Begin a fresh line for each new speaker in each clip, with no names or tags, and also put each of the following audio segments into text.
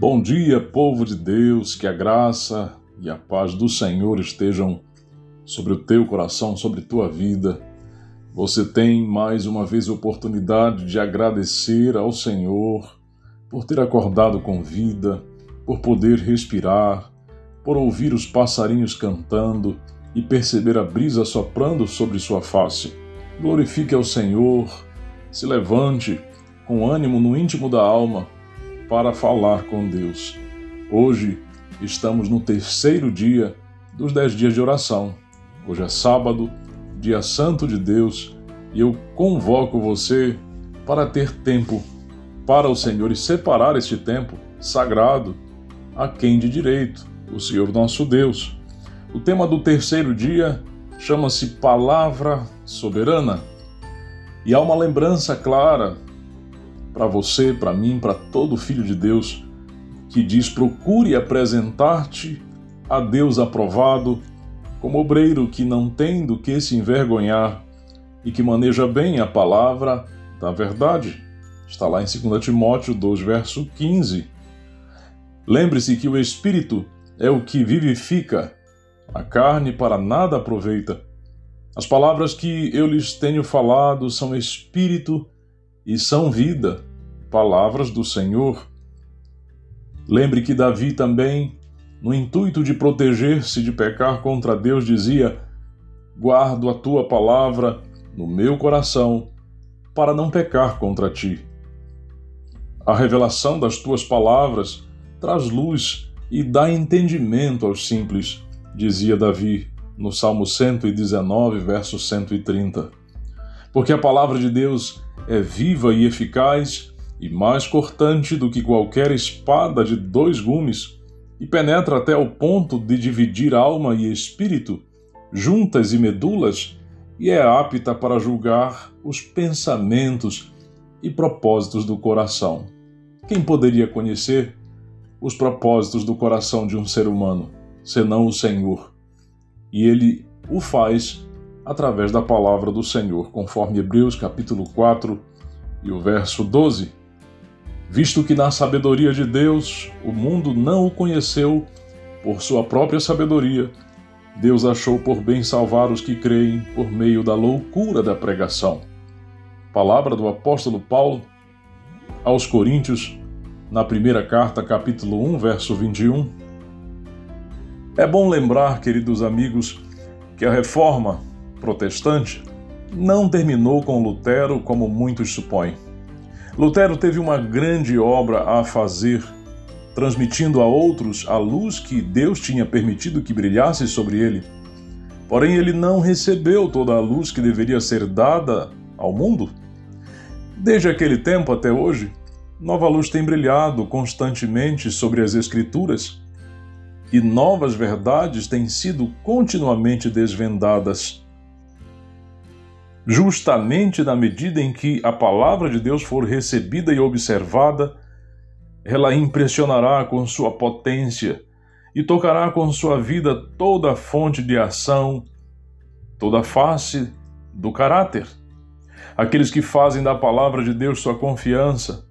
Bom dia, povo de Deus, que a graça e a paz do Senhor estejam sobre o teu coração, sobre tua vida. Você tem mais uma vez a oportunidade de agradecer ao Senhor por ter acordado com vida, por poder respirar, por ouvir os passarinhos cantando e perceber a brisa soprando sobre sua face. Glorifique ao Senhor, se levante com ânimo no íntimo da alma para falar com Deus. Hoje estamos no terceiro dia dos dez dias de oração. Hoje é sábado, dia santo de Deus, e eu convoco você para ter tempo para o Senhor e separar este tempo sagrado a quem de direito, o Senhor nosso Deus. O tema do terceiro dia chama-se Palavra Soberana. E há uma lembrança clara para você, para mim, para todo filho de Deus, que diz: procure apresentar-te a Deus aprovado, como obreiro que não tem do que se envergonhar e que maneja bem a palavra da verdade. Está lá em 2 Timóteo 2, verso 15. Lembre-se que o Espírito é o que vivifica, a carne para nada aproveita. As palavras que eu lhes tenho falado são Espírito e são vida palavras do Senhor. Lembre que Davi também, no intuito de proteger-se de pecar contra Deus, dizia: Guardo a tua palavra no meu coração, para não pecar contra ti. A revelação das tuas palavras traz luz e dá entendimento aos simples, dizia Davi no Salmo 119, verso 130. Porque a palavra de Deus é viva e eficaz e mais cortante do que qualquer espada de dois gumes, e penetra até o ponto de dividir alma e espírito, juntas e medulas, e é apta para julgar os pensamentos e propósitos do coração. Quem poderia conhecer os propósitos do coração de um ser humano, senão o Senhor? E ele o faz através da palavra do Senhor, conforme Hebreus capítulo 4 e o verso 12 visto que na sabedoria de Deus o mundo não o conheceu por sua própria sabedoria, Deus achou por bem salvar os que creem por meio da loucura da pregação. Palavra do apóstolo Paulo aos Coríntios, na primeira carta, capítulo 1, verso 21. É bom lembrar, queridos amigos, que a reforma protestante não terminou com Lutero como muitos supõem. Lutero teve uma grande obra a fazer, transmitindo a outros a luz que Deus tinha permitido que brilhasse sobre ele. Porém, ele não recebeu toda a luz que deveria ser dada ao mundo. Desde aquele tempo até hoje, nova luz tem brilhado constantemente sobre as Escrituras e novas verdades têm sido continuamente desvendadas justamente na medida em que a palavra de Deus for recebida e observada, ela impressionará com sua potência e tocará com sua vida toda a fonte de ação, toda a face do caráter. Aqueles que fazem da palavra de Deus sua confiança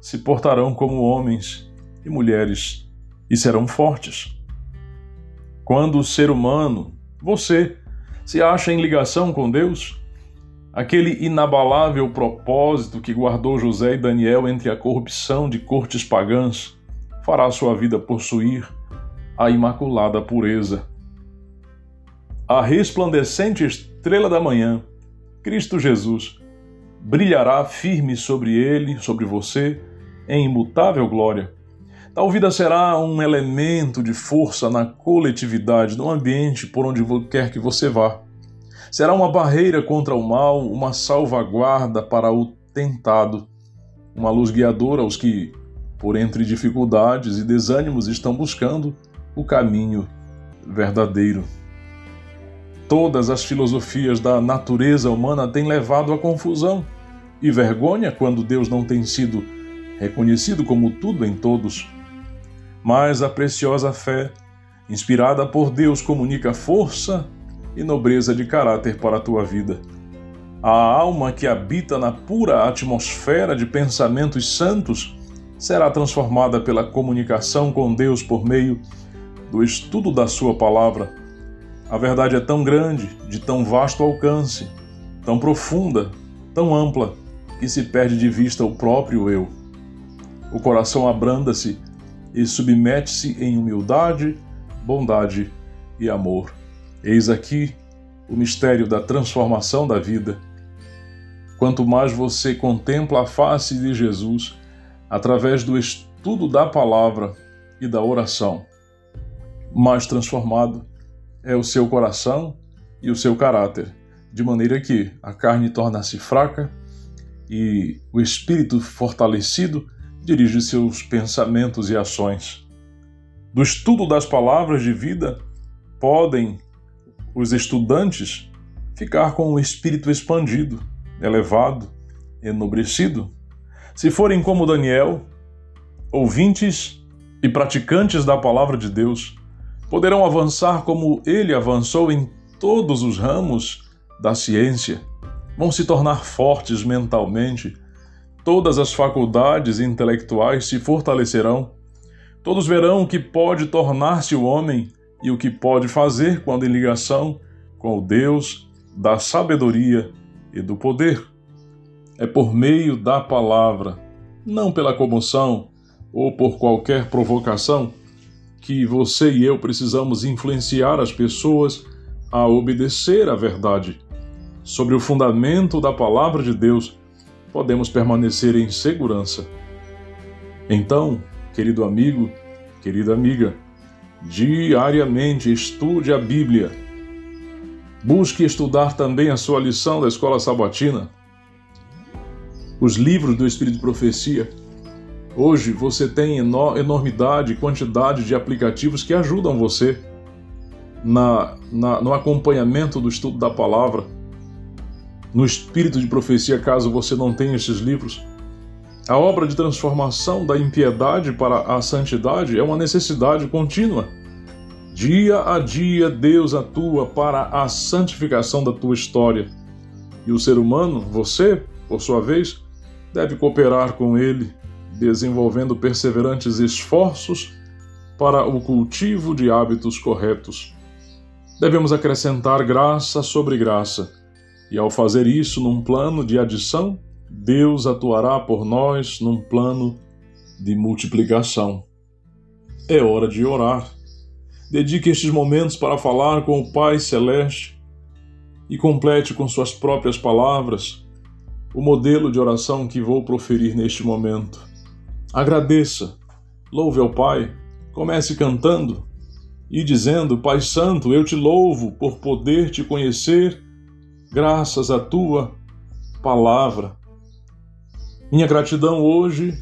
se portarão como homens e mulheres e serão fortes. Quando o ser humano, você, se acha em ligação com Deus, Aquele inabalável propósito que guardou José e Daniel entre a corrupção de cortes pagãs fará sua vida possuir a imaculada pureza. A resplandecente estrela da manhã, Cristo Jesus, brilhará firme sobre ele, sobre você, em imutável glória. Tal vida será um elemento de força na coletividade, no ambiente por onde quer que você vá. Será uma barreira contra o mal, uma salvaguarda para o tentado, uma luz guiadora aos que, por entre dificuldades e desânimos, estão buscando o caminho verdadeiro. Todas as filosofias da natureza humana têm levado à confusão e vergonha quando Deus não tem sido reconhecido como tudo em todos. Mas a preciosa fé, inspirada por Deus, comunica força e nobreza de caráter para a tua vida. A alma que habita na pura atmosfera de pensamentos santos será transformada pela comunicação com Deus por meio do estudo da Sua palavra. A verdade é tão grande, de tão vasto alcance, tão profunda, tão ampla, que se perde de vista o próprio eu. O coração abranda-se e submete-se em humildade, bondade e amor. Eis aqui o mistério da transformação da vida. Quanto mais você contempla a face de Jesus através do estudo da palavra e da oração, mais transformado é o seu coração e o seu caráter, de maneira que a carne torna-se fraca e o espírito fortalecido dirige seus pensamentos e ações. Do estudo das palavras de vida, podem os estudantes ficar com o espírito expandido, elevado, enobrecido. Se forem como Daniel, ouvintes e praticantes da palavra de Deus, poderão avançar como ele avançou em todos os ramos da ciência. Vão se tornar fortes mentalmente. Todas as faculdades intelectuais se fortalecerão. Todos verão que pode tornar-se o homem e o que pode fazer quando em ligação com o Deus da sabedoria e do poder. É por meio da palavra, não pela comoção ou por qualquer provocação, que você e eu precisamos influenciar as pessoas a obedecer à verdade. Sobre o fundamento da palavra de Deus, podemos permanecer em segurança. Então, querido amigo, querida amiga, diariamente estude a Bíblia. Busque estudar também a sua lição da escola sabatina, os livros do Espírito de Profecia Hoje você tem enormidade, quantidade de aplicativos que ajudam você na, na, no acompanhamento do estudo da palavra, no espírito de profecia, caso você não tenha esses livros. A obra de transformação da impiedade para a santidade é uma necessidade contínua. Dia a dia, Deus atua para a santificação da tua história. E o ser humano, você, por sua vez, deve cooperar com ele desenvolvendo perseverantes esforços para o cultivo de hábitos corretos. Devemos acrescentar graça sobre graça, e ao fazer isso num plano de adição, Deus atuará por nós num plano de multiplicação. É hora de orar. Dedique estes momentos para falar com o Pai Celeste e complete com suas próprias palavras o modelo de oração que vou proferir neste momento. Agradeça, louve ao Pai, comece cantando e dizendo: Pai Santo, eu te louvo por poder te conhecer, graças à tua palavra. Minha gratidão hoje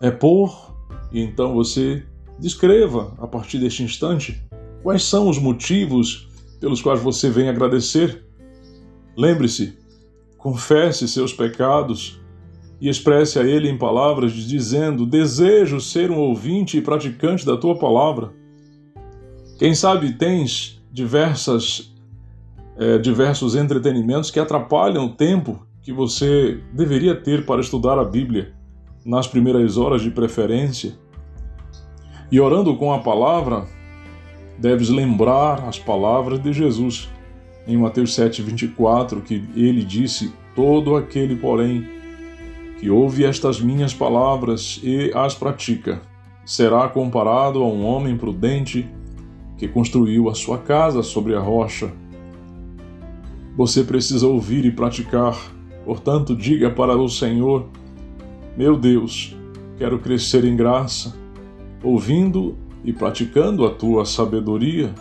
é por, e então você descreva a partir deste instante quais são os motivos pelos quais você vem agradecer. Lembre-se, confesse seus pecados e expresse a ele em palavras, dizendo: Desejo ser um ouvinte e praticante da tua palavra. Quem sabe tens diversas, é, diversos entretenimentos que atrapalham o tempo que você deveria ter para estudar a Bíblia, nas primeiras horas de preferência. E orando com a palavra, deves lembrar as palavras de Jesus em Mateus 7,24, que ele disse: Todo aquele, porém, que ouve estas minhas palavras e as pratica, será comparado a um homem prudente que construiu a sua casa sobre a rocha. Você precisa ouvir e praticar, portanto, diga para o Senhor: Meu Deus, quero crescer em graça, ouvindo e praticando a tua sabedoria.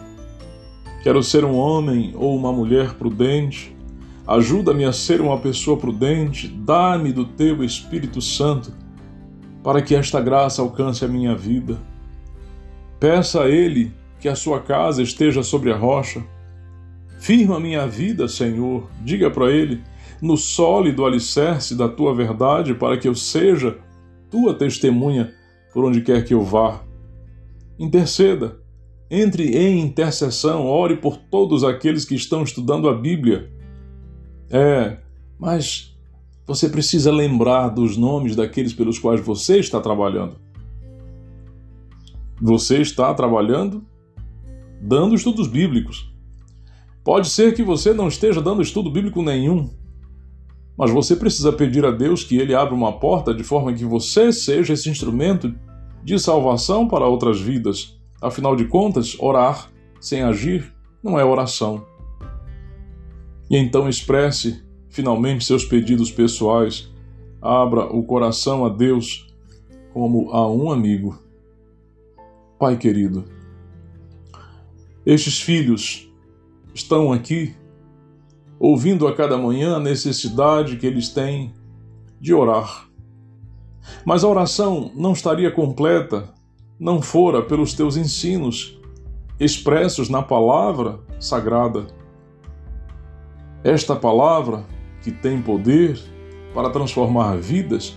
Quero ser um homem ou uma mulher prudente, Ajuda-me a ser uma pessoa prudente, dá-me do teu Espírito Santo, para que esta graça alcance a minha vida. Peça a Ele que a sua casa esteja sobre a rocha. Firma minha vida, Senhor, diga para Ele, no sólido alicerce da tua verdade, para que eu seja tua testemunha por onde quer que eu vá. Interceda, entre em intercessão, ore por todos aqueles que estão estudando a Bíblia é, mas Você precisa lembrar dos nomes daqueles pelos quais você está trabalhando. Você está trabalhando dando estudos bíblicos. Pode ser que você não esteja dando estudo bíblico nenhum, mas você precisa pedir a Deus que Ele abra uma porta de forma que você seja esse instrumento de salvação para outras vidas. Afinal de contas, orar sem agir não é oração. E então expresse finalmente seus pedidos pessoais, abra o coração a Deus como a um amigo. Pai querido, estes filhos estão aqui ouvindo a cada manhã a necessidade que eles têm de orar. Mas a oração não estaria completa não fora pelos teus ensinos expressos na palavra sagrada. Esta palavra que tem poder para transformar vidas,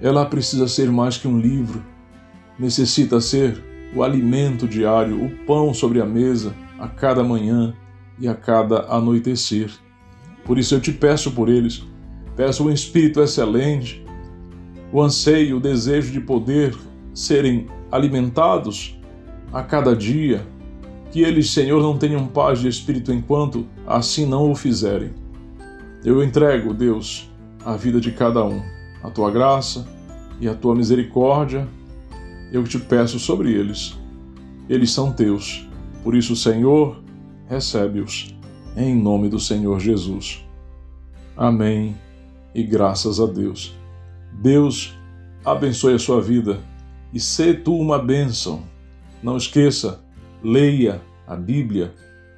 ela precisa ser mais que um livro, necessita ser o alimento diário, o pão sobre a mesa a cada manhã e a cada anoitecer. Por isso eu te peço por eles, peço um espírito excelente, o anseio, o desejo de poder serem alimentados a cada dia, que eles, Senhor, não tenham paz de espírito enquanto assim não o fizerem. Eu entrego, Deus, a vida de cada um, a tua graça e a tua misericórdia, eu te peço sobre eles. Eles são teus, por isso, Senhor, recebe-os, em nome do Senhor Jesus. Amém e graças a Deus. Deus abençoe a sua vida e sê tu uma bênção. Não esqueça, leia a Bíblia,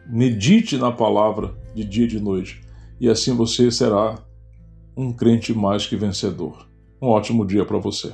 medite na palavra de dia e de noite e assim você será um crente mais que vencedor. Um ótimo dia para você.